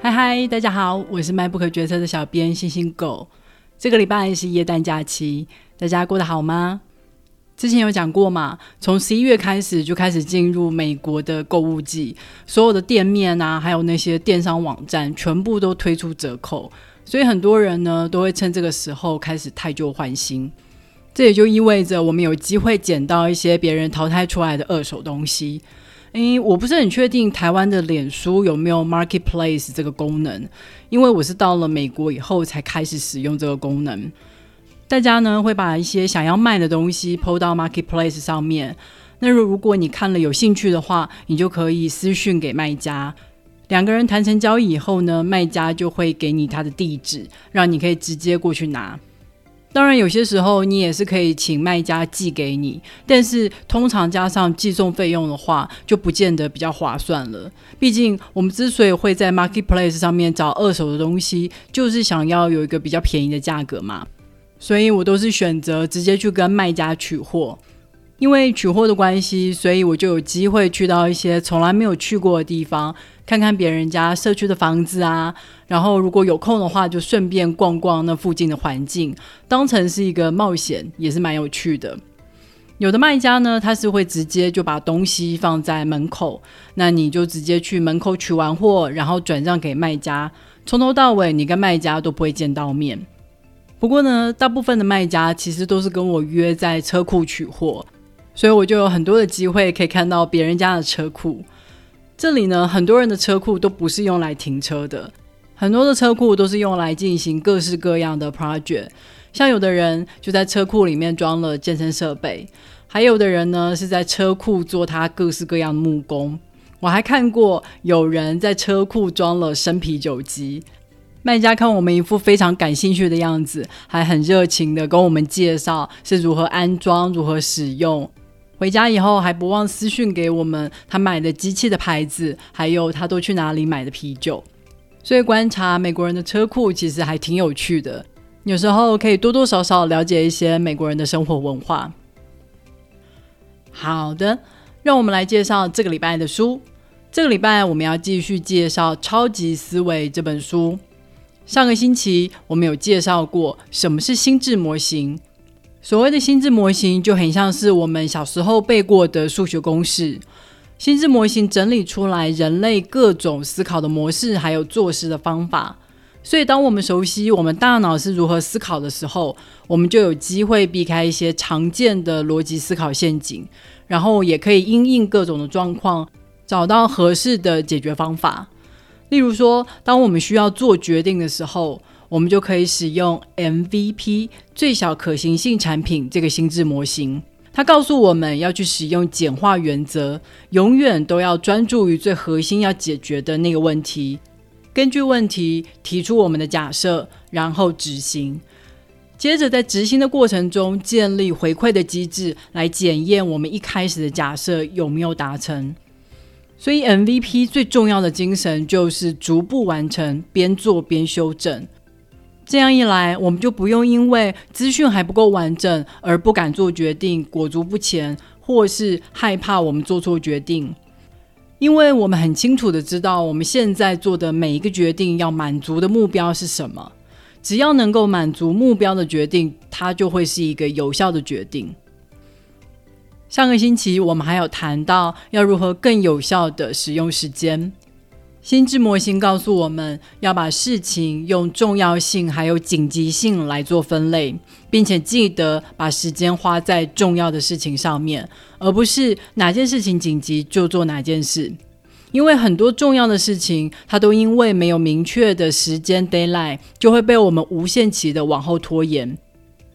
嗨嗨，大家好，我是卖不可决策的小编星星狗。这个礼拜是耶诞假期，大家过得好吗？之前有讲过嘛，从十一月开始就开始进入美国的购物季，所有的店面啊，还有那些电商网站，全部都推出折扣，所以很多人呢都会趁这个时候开始太旧换新。这也就意味着我们有机会捡到一些别人淘汰出来的二手东西。诶，我不是很确定台湾的脸书有没有 Marketplace 这个功能，因为我是到了美国以后才开始使用这个功能。大家呢会把一些想要卖的东西 PO 到 Marketplace 上面，那如果你看了有兴趣的话，你就可以私讯给卖家，两个人谈成交易以后呢，卖家就会给你他的地址，让你可以直接过去拿。当然，有些时候你也是可以请卖家寄给你，但是通常加上寄送费用的话，就不见得比较划算了。毕竟我们之所以会在 Marketplace 上面找二手的东西，就是想要有一个比较便宜的价格嘛。所以我都是选择直接去跟卖家取货，因为取货的关系，所以我就有机会去到一些从来没有去过的地方。看看别人家社区的房子啊，然后如果有空的话，就顺便逛逛那附近的环境，当成是一个冒险，也是蛮有趣的。有的卖家呢，他是会直接就把东西放在门口，那你就直接去门口取完货，然后转让给卖家，从头到尾你跟卖家都不会见到面。不过呢，大部分的卖家其实都是跟我约在车库取货，所以我就有很多的机会可以看到别人家的车库。这里呢，很多人的车库都不是用来停车的，很多的车库都是用来进行各式各样的 project。像有的人就在车库里面装了健身设备，还有的人呢是在车库做他各式各样的木工。我还看过有人在车库装了生啤酒机。卖家看我们一副非常感兴趣的样子，还很热情的跟我们介绍是如何安装、如何使用。回家以后还不忘私讯给我们他买的机器的牌子，还有他都去哪里买的啤酒。所以观察美国人的车库其实还挺有趣的，有时候可以多多少少了解一些美国人的生活文化。好的，让我们来介绍这个礼拜的书。这个礼拜我们要继续介绍《超级思维》这本书。上个星期我们有介绍过什么是心智模型。所谓的心智模型就很像是我们小时候背过的数学公式。心智模型整理出来人类各种思考的模式，还有做事的方法。所以，当我们熟悉我们大脑是如何思考的时候，我们就有机会避开一些常见的逻辑思考陷阱，然后也可以因应各种的状况，找到合适的解决方法。例如说，当我们需要做决定的时候。我们就可以使用 MVP 最小可行性产品这个心智模型，它告诉我们要去使用简化原则，永远都要专注于最核心要解决的那个问题。根据问题提出我们的假设，然后执行。接着在执行的过程中建立回馈的机制，来检验我们一开始的假设有没有达成。所以 MVP 最重要的精神就是逐步完成，边做边修正。这样一来，我们就不用因为资讯还不够完整而不敢做决定、裹足不前，或是害怕我们做错决定。因为我们很清楚的知道，我们现在做的每一个决定要满足的目标是什么。只要能够满足目标的决定，它就会是一个有效的决定。上个星期我们还有谈到要如何更有效的使用时间。心智模型告诉我们要把事情用重要性还有紧急性来做分类，并且记得把时间花在重要的事情上面，而不是哪件事情紧急就做哪件事。因为很多重要的事情，它都因为没有明确的时间 deadline，就会被我们无限期的往后拖延。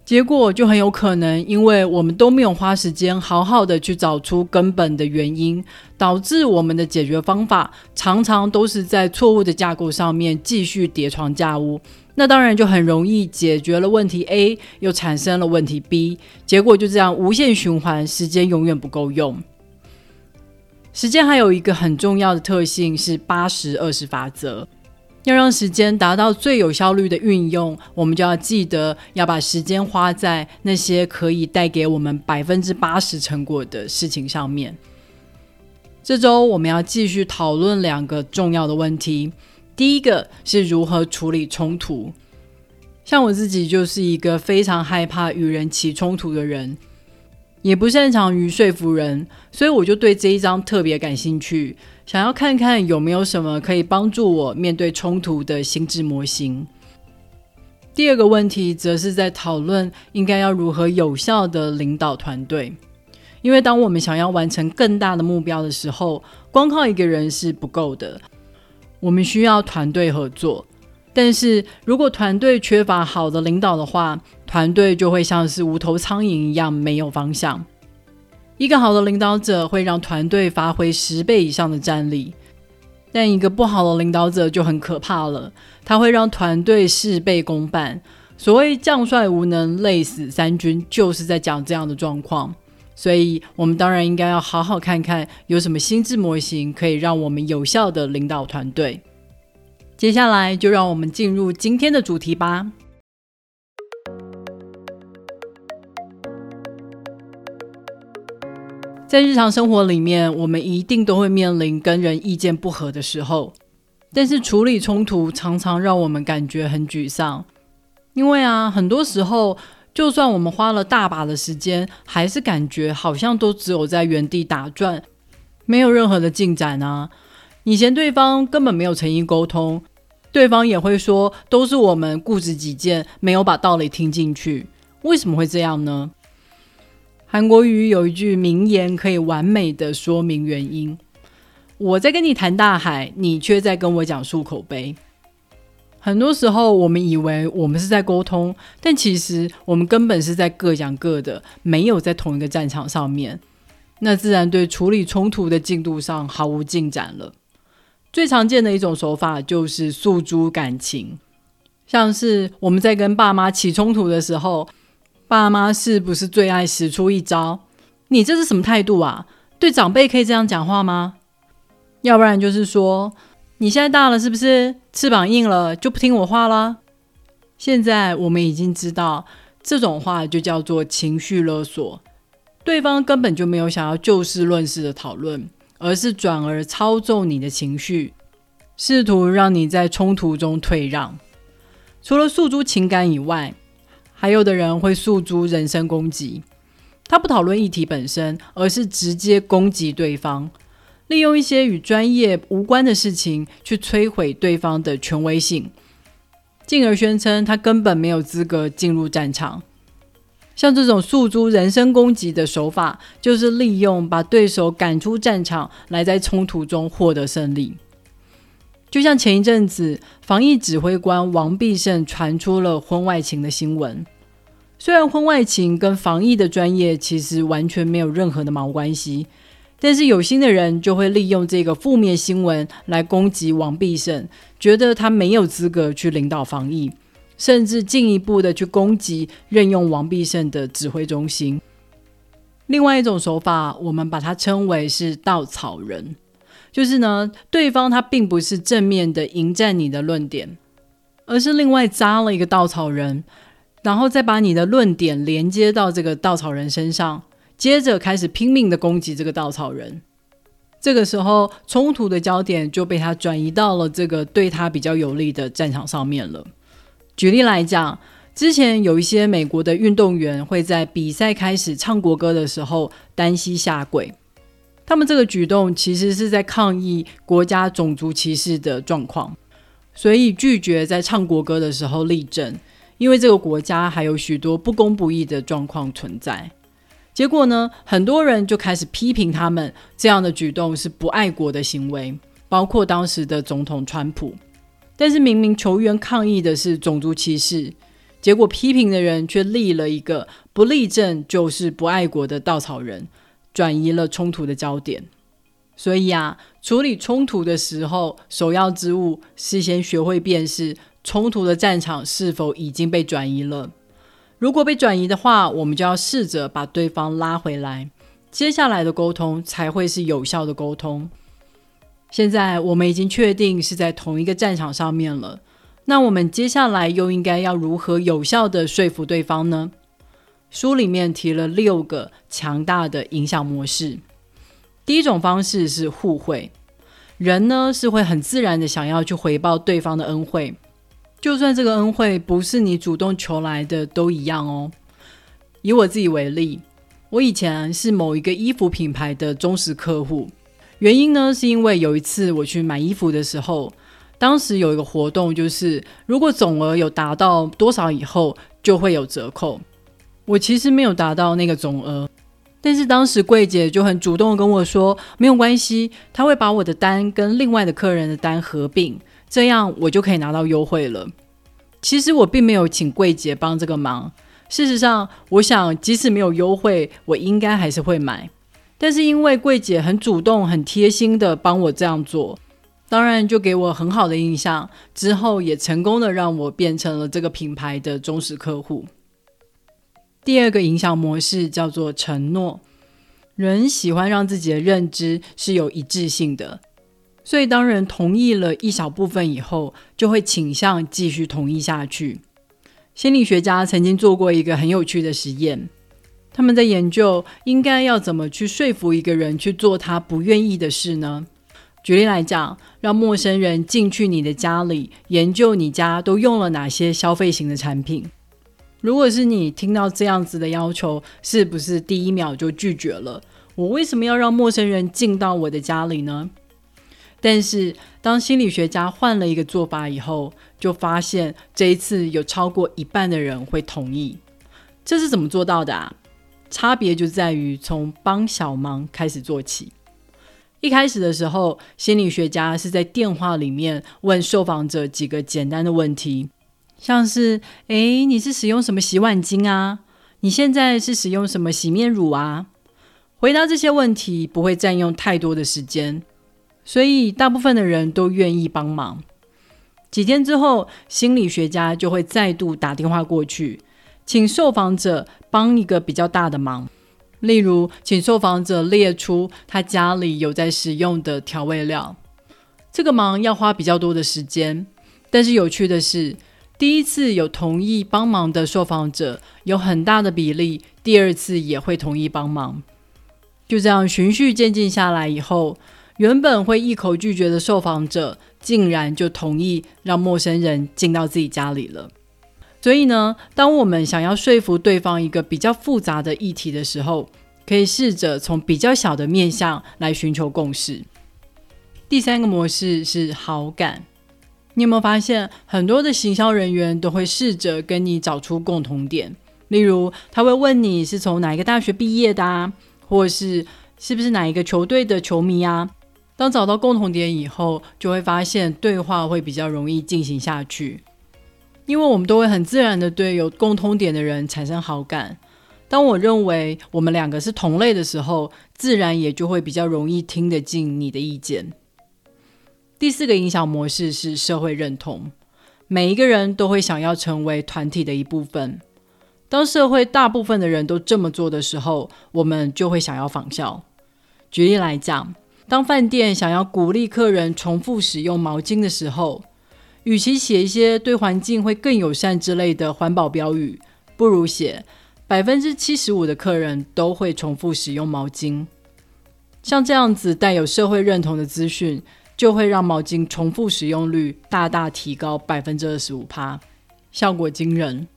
结果就很有可能，因为我们都没有花时间好好的去找出根本的原因，导致我们的解决方法常常都是在错误的架构上面继续叠床架屋。那当然就很容易解决了问题 A，又产生了问题 B，结果就这样无限循环，时间永远不够用。时间还有一个很重要的特性是八十二十法则。要让时间达到最有效率的运用，我们就要记得要把时间花在那些可以带给我们百分之八十成果的事情上面。这周我们要继续讨论两个重要的问题。第一个是如何处理冲突。像我自己就是一个非常害怕与人起冲突的人，也不擅长于说服人，所以我就对这一章特别感兴趣，想要看看有没有什么可以帮助我面对冲突的心智模型。第二个问题则是在讨论应该要如何有效的领导团队，因为当我们想要完成更大的目标的时候，光靠一个人是不够的，我们需要团队合作。但是如果团队缺乏好的领导的话，团队就会像是无头苍蝇一样没有方向。一个好的领导者会让团队发挥十倍以上的战力。但一个不好的领导者就很可怕了，他会让团队事倍功半。所谓将帅无能，累死三军，就是在讲这样的状况。所以，我们当然应该要好好看看有什么心智模型可以让我们有效的领导团队。接下来，就让我们进入今天的主题吧。在日常生活里面，我们一定都会面临跟人意见不合的时候，但是处理冲突常常让我们感觉很沮丧，因为啊，很多时候就算我们花了大把的时间，还是感觉好像都只有在原地打转，没有任何的进展啊。以前对方根本没有诚意沟通，对方也会说都是我们固执己见，没有把道理听进去。为什么会这样呢？韩国语有一句名言，可以完美的说明原因。我在跟你谈大海，你却在跟我讲漱口杯。很多时候，我们以为我们是在沟通，但其实我们根本是在各讲各的，没有在同一个战场上面。那自然对处理冲突的进度上毫无进展了。最常见的一种手法就是诉诸感情，像是我们在跟爸妈起冲突的时候。爸妈是不是最爱使出一招？你这是什么态度啊？对长辈可以这样讲话吗？要不然就是说，你现在大了是不是翅膀硬了就不听我话了？现在我们已经知道，这种话就叫做情绪勒索。对方根本就没有想要就事论事的讨论，而是转而操纵你的情绪，试图让你在冲突中退让。除了诉诸情感以外，还有的人会诉诸人身攻击，他不讨论议题本身，而是直接攻击对方，利用一些与专业无关的事情去摧毁对方的权威性，进而宣称他根本没有资格进入战场。像这种诉诸人身攻击的手法，就是利用把对手赶出战场，来在冲突中获得胜利。就像前一阵子，防疫指挥官王必胜传出了婚外情的新闻。虽然婚外情跟防疫的专业其实完全没有任何的毛关系，但是有心的人就会利用这个负面新闻来攻击王必胜，觉得他没有资格去领导防疫，甚至进一步的去攻击任用王必胜的指挥中心。另外一种手法，我们把它称为是稻草人，就是呢，对方他并不是正面的迎战你的论点，而是另外扎了一个稻草人。然后再把你的论点连接到这个稻草人身上，接着开始拼命的攻击这个稻草人。这个时候，冲突的焦点就被他转移到了这个对他比较有利的战场上面了。举例来讲，之前有一些美国的运动员会在比赛开始唱国歌的时候单膝下跪，他们这个举动其实是在抗议国家种族歧视的状况，所以拒绝在唱国歌的时候立正。因为这个国家还有许多不公不义的状况存在，结果呢，很多人就开始批评他们这样的举动是不爱国的行为，包括当时的总统川普。但是明明球员抗议的是种族歧视，结果批评的人却立了一个不立正就是不爱国的稻草人，转移了冲突的焦点。所以啊，处理冲突的时候，首要之务是先学会辨识。冲突的战场是否已经被转移了？如果被转移的话，我们就要试着把对方拉回来，接下来的沟通才会是有效的沟通。现在我们已经确定是在同一个战场上面了，那我们接下来又应该要如何有效的说服对方呢？书里面提了六个强大的影响模式。第一种方式是互惠。人呢是会很自然的想要去回报对方的恩惠，就算这个恩惠不是你主动求来的，都一样哦。以我自己为例，我以前是某一个衣服品牌的忠实客户，原因呢是因为有一次我去买衣服的时候，当时有一个活动，就是如果总额有达到多少以后就会有折扣。我其实没有达到那个总额。但是当时柜姐就很主动的跟我说，没有关系，她会把我的单跟另外的客人的单合并，这样我就可以拿到优惠了。其实我并没有请柜姐帮这个忙，事实上，我想即使没有优惠，我应该还是会买。但是因为柜姐很主动、很贴心的帮我这样做，当然就给我很好的印象，之后也成功的让我变成了这个品牌的忠实客户。第二个影响模式叫做承诺。人喜欢让自己的认知是有一致性的，所以当人同意了一小部分以后，就会倾向继续同意下去。心理学家曾经做过一个很有趣的实验，他们在研究应该要怎么去说服一个人去做他不愿意的事呢？举例来讲，让陌生人进去你的家里，研究你家都用了哪些消费型的产品。如果是你听到这样子的要求，是不是第一秒就拒绝了？我为什么要让陌生人进到我的家里呢？但是当心理学家换了一个做法以后，就发现这一次有超过一半的人会同意。这是怎么做到的啊？差别就在于从帮小忙开始做起。一开始的时候，心理学家是在电话里面问受访者几个简单的问题。像是，哎，你是使用什么洗碗巾啊？你现在是使用什么洗面乳啊？回答这些问题不会占用太多的时间，所以大部分的人都愿意帮忙。几天之后，心理学家就会再度打电话过去，请受访者帮一个比较大的忙，例如，请受访者列出他家里有在使用的调味料。这个忙要花比较多的时间，但是有趣的是。第一次有同意帮忙的受访者，有很大的比例，第二次也会同意帮忙。就这样循序渐进下来以后，原本会一口拒绝的受访者，竟然就同意让陌生人进到自己家里了。所以呢，当我们想要说服对方一个比较复杂的议题的时候，可以试着从比较小的面向来寻求共识。第三个模式是好感。你有没有发现，很多的行销人员都会试着跟你找出共同点？例如，他会问你是从哪一个大学毕业的，啊，或是是不是哪一个球队的球迷啊？当找到共同点以后，就会发现对话会比较容易进行下去，因为我们都会很自然的对有共通点的人产生好感。当我认为我们两个是同类的时候，自然也就会比较容易听得进你的意见。第四个影响模式是社会认同，每一个人都会想要成为团体的一部分。当社会大部分的人都这么做的时候，我们就会想要仿效。举例来讲，当饭店想要鼓励客人重复使用毛巾的时候，与其写一些对环境会更友善之类的环保标语，不如写百分之七十五的客人都会重复使用毛巾。像这样子带有社会认同的资讯。就会让毛巾重复使用率大大提高百分之二十五趴，效果惊人。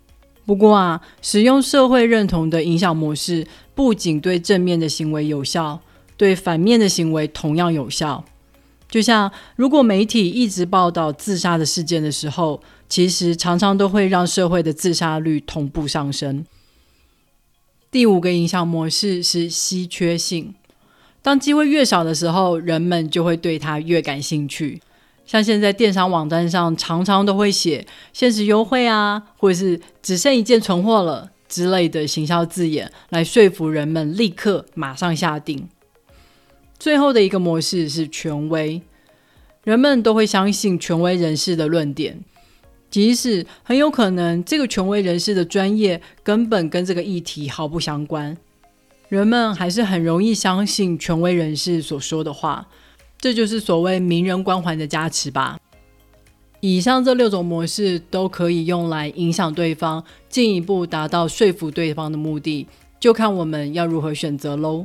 不过啊，使用社会认同的影响模式，不仅对正面的行为有效，对反面的行为同样有效。就像如果媒体一直报道自杀的事件的时候，其实常常都会让社会的自杀率同步上升。第五个影响模式是稀缺性。当机会越少的时候，人们就会对它越感兴趣。像现在电商网站上常常都会写限时优惠啊，或者是只剩一件存货了之类的行销字眼，来说服人们立刻马上下定。最后的一个模式是权威，人们都会相信权威人士的论点，即使很有可能这个权威人士的专业根本跟这个议题毫不相关。人们还是很容易相信权威人士所说的话，这就是所谓名人光环的加持吧。以上这六种模式都可以用来影响对方，进一步达到说服对方的目的，就看我们要如何选择喽。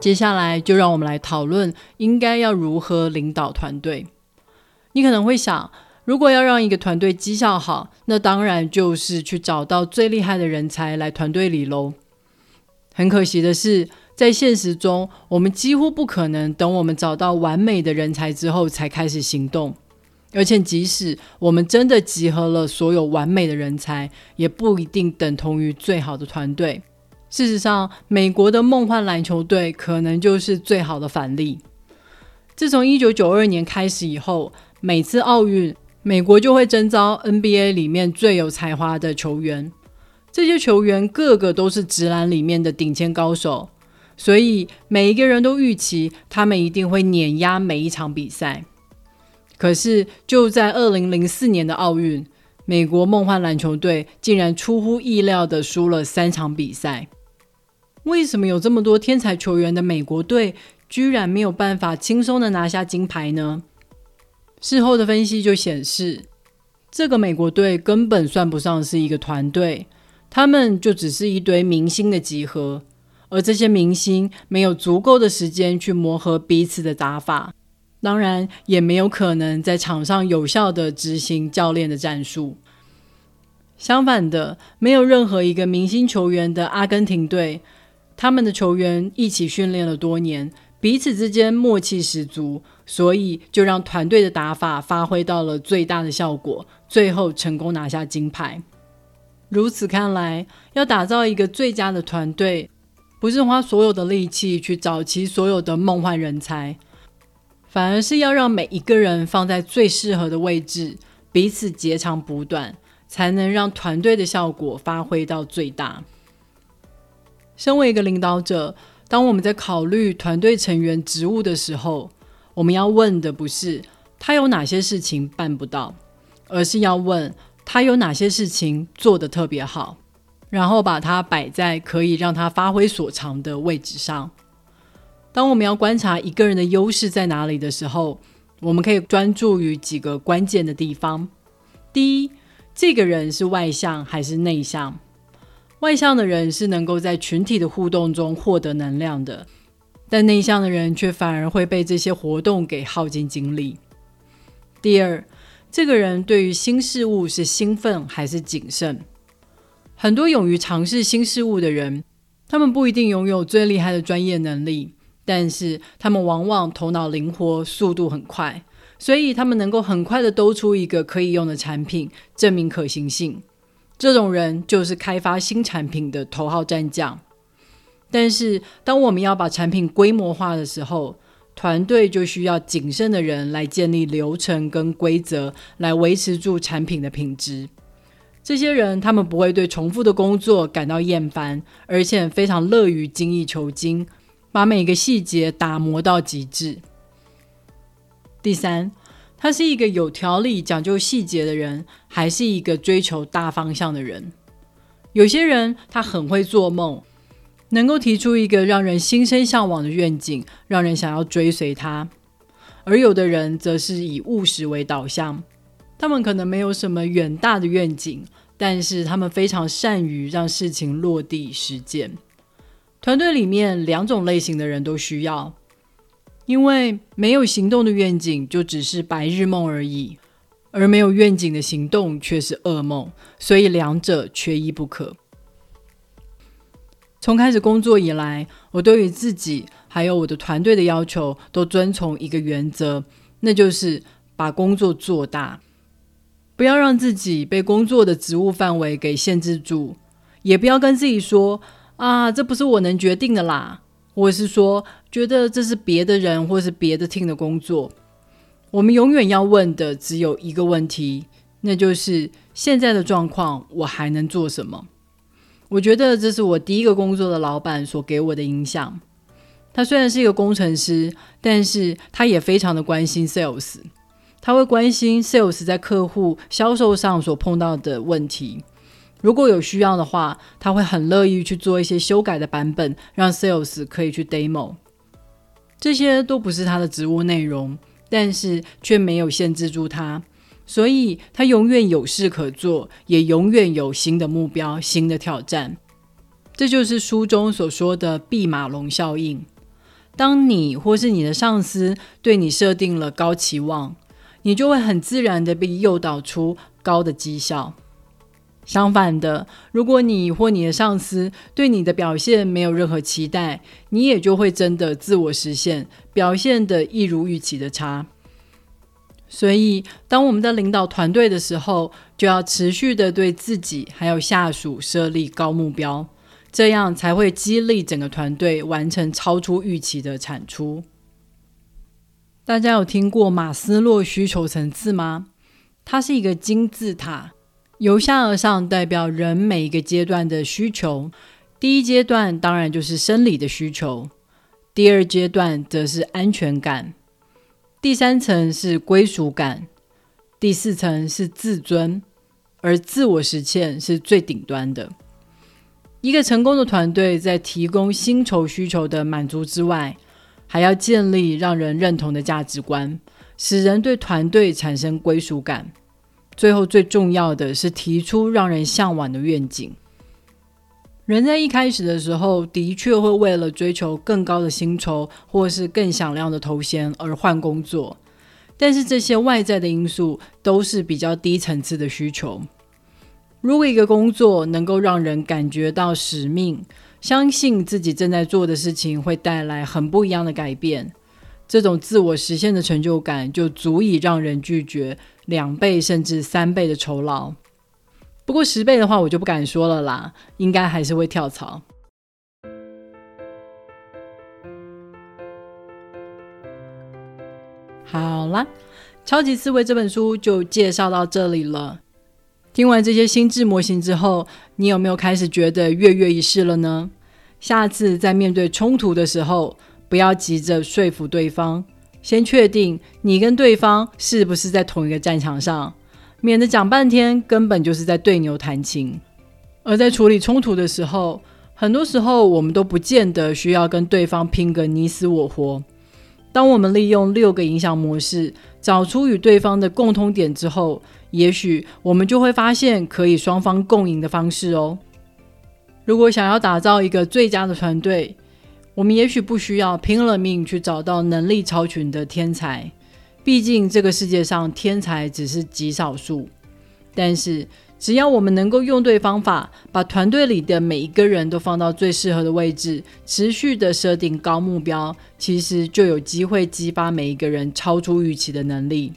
接下来就让我们来讨论应该要如何领导团队。你可能会想，如果要让一个团队绩效好，那当然就是去找到最厉害的人才来团队里喽。很可惜的是，在现实中，我们几乎不可能等我们找到完美的人才之后才开始行动。而且，即使我们真的集合了所有完美的人才，也不一定等同于最好的团队。事实上，美国的梦幻篮球队可能就是最好的反例。自从一九九二年开始以后，每次奥运，美国就会征召 NBA 里面最有才华的球员。这些球员个个都是直男里面的顶尖高手，所以每一个人都预期他们一定会碾压每一场比赛。可是，就在二零零四年的奥运，美国梦幻篮球队竟然出乎意料的输了三场比赛。为什么有这么多天才球员的美国队，居然没有办法轻松的拿下金牌呢？事后的分析就显示，这个美国队根本算不上是一个团队，他们就只是一堆明星的集合，而这些明星没有足够的时间去磨合彼此的打法。当然，也没有可能在场上有效的执行教练的战术。相反的，没有任何一个明星球员的阿根廷队，他们的球员一起训练了多年，彼此之间默契十足，所以就让团队的打法发挥到了最大的效果，最后成功拿下金牌。如此看来，要打造一个最佳的团队，不是花所有的力气去找齐所有的梦幻人才。反而是要让每一个人放在最适合的位置，彼此截长补短，才能让团队的效果发挥到最大。身为一个领导者，当我们在考虑团队成员职务的时候，我们要问的不是他有哪些事情办不到，而是要问他有哪些事情做得特别好，然后把它摆在可以让他发挥所长的位置上。当我们要观察一个人的优势在哪里的时候，我们可以专注于几个关键的地方。第一，这个人是外向还是内向？外向的人是能够在群体的互动中获得能量的，但内向的人却反而会被这些活动给耗尽精力。第二，这个人对于新事物是兴奋还是谨慎？很多勇于尝试新事物的人，他们不一定拥有最厉害的专业能力。但是他们往往头脑灵活，速度很快，所以他们能够很快的兜出一个可以用的产品，证明可行性。这种人就是开发新产品的头号战将。但是当我们要把产品规模化的时候，团队就需要谨慎的人来建立流程跟规则，来维持住产品的品质。这些人他们不会对重复的工作感到厌烦，而且非常乐于精益求精。把每个细节打磨到极致。第三，他是一个有条理、讲究细节的人，还是一个追求大方向的人？有些人他很会做梦，能够提出一个让人心生向往的愿景，让人想要追随他；而有的人则是以务实为导向，他们可能没有什么远大的愿景，但是他们非常善于让事情落地实践。团队里面两种类型的人都需要，因为没有行动的愿景就只是白日梦而已，而没有愿景的行动却是噩梦，所以两者缺一不可。从开始工作以来，我对于自己还有我的团队的要求都遵从一个原则，那就是把工作做大，不要让自己被工作的职务范围给限制住，也不要跟自己说。啊，这不是我能决定的啦！我是说，觉得这是别的人或是别的 team 的工作。我们永远要问的只有一个问题，那就是现在的状况，我还能做什么？我觉得这是我第一个工作的老板所给我的影响。他虽然是一个工程师，但是他也非常的关心 sales，他会关心 sales 在客户销售上所碰到的问题。如果有需要的话，他会很乐意去做一些修改的版本，让 sales 可以去 demo。这些都不是他的职务内容，但是却没有限制住他，所以他永远有事可做，也永远有新的目标、新的挑战。这就是书中所说的“弼马龙效应”。当你或是你的上司对你设定了高期望，你就会很自然的被诱导出高的绩效。相反的，如果你或你的上司对你的表现没有任何期待，你也就会真的自我实现，表现的一如预期的差。所以，当我们在领导团队的时候，就要持续的对自己还有下属设立高目标，这样才会激励整个团队完成超出预期的产出。大家有听过马斯洛需求层次吗？它是一个金字塔。由下而上，代表人每一个阶段的需求。第一阶段当然就是生理的需求，第二阶段则是安全感，第三层是归属感，第四层是自尊，而自我实现是最顶端的。一个成功的团队在提供薪酬需求的满足之外，还要建立让人认同的价值观，使人对团队产生归属感。最后，最重要的是提出让人向往的愿景。人在一开始的时候，的确会为了追求更高的薪酬或是更响亮的头衔而换工作，但是这些外在的因素都是比较低层次的需求。如果一个工作能够让人感觉到使命，相信自己正在做的事情会带来很不一样的改变。这种自我实现的成就感，就足以让人拒绝两倍甚至三倍的酬劳。不过十倍的话，我就不敢说了啦，应该还是会跳槽。好啦，《超级思维》这本书就介绍到这里了。听完这些心智模型之后，你有没有开始觉得跃跃欲试了呢？下次在面对冲突的时候，不要急着说服对方，先确定你跟对方是不是在同一个战场上，免得讲半天根本就是在对牛弹琴。而在处理冲突的时候，很多时候我们都不见得需要跟对方拼个你死我活。当我们利用六个影响模式，找出与对方的共通点之后，也许我们就会发现可以双方共赢的方式哦。如果想要打造一个最佳的团队，我们也许不需要拼了命去找到能力超群的天才，毕竟这个世界上天才只是极少数。但是，只要我们能够用对方法，把团队里的每一个人都放到最适合的位置，持续的设定高目标，其实就有机会激发每一个人超出预期的能力。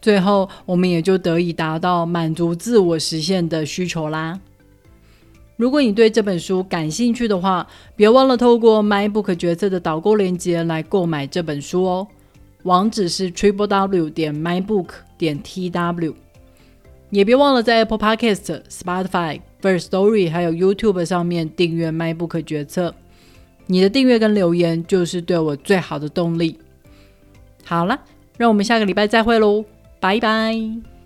最后，我们也就得以达到满足自我实现的需求啦。如果你对这本书感兴趣的话，别忘了透过 MyBook 决策的导购链接来购买这本书哦。网址是 triple w 点 mybook 点 tw。也别忘了在 Apple Podcast、Spotify、First Story 还有 YouTube 上面订阅 MyBook 决策。你的订阅跟留言就是对我最好的动力。好了，让我们下个礼拜再会喽，拜拜。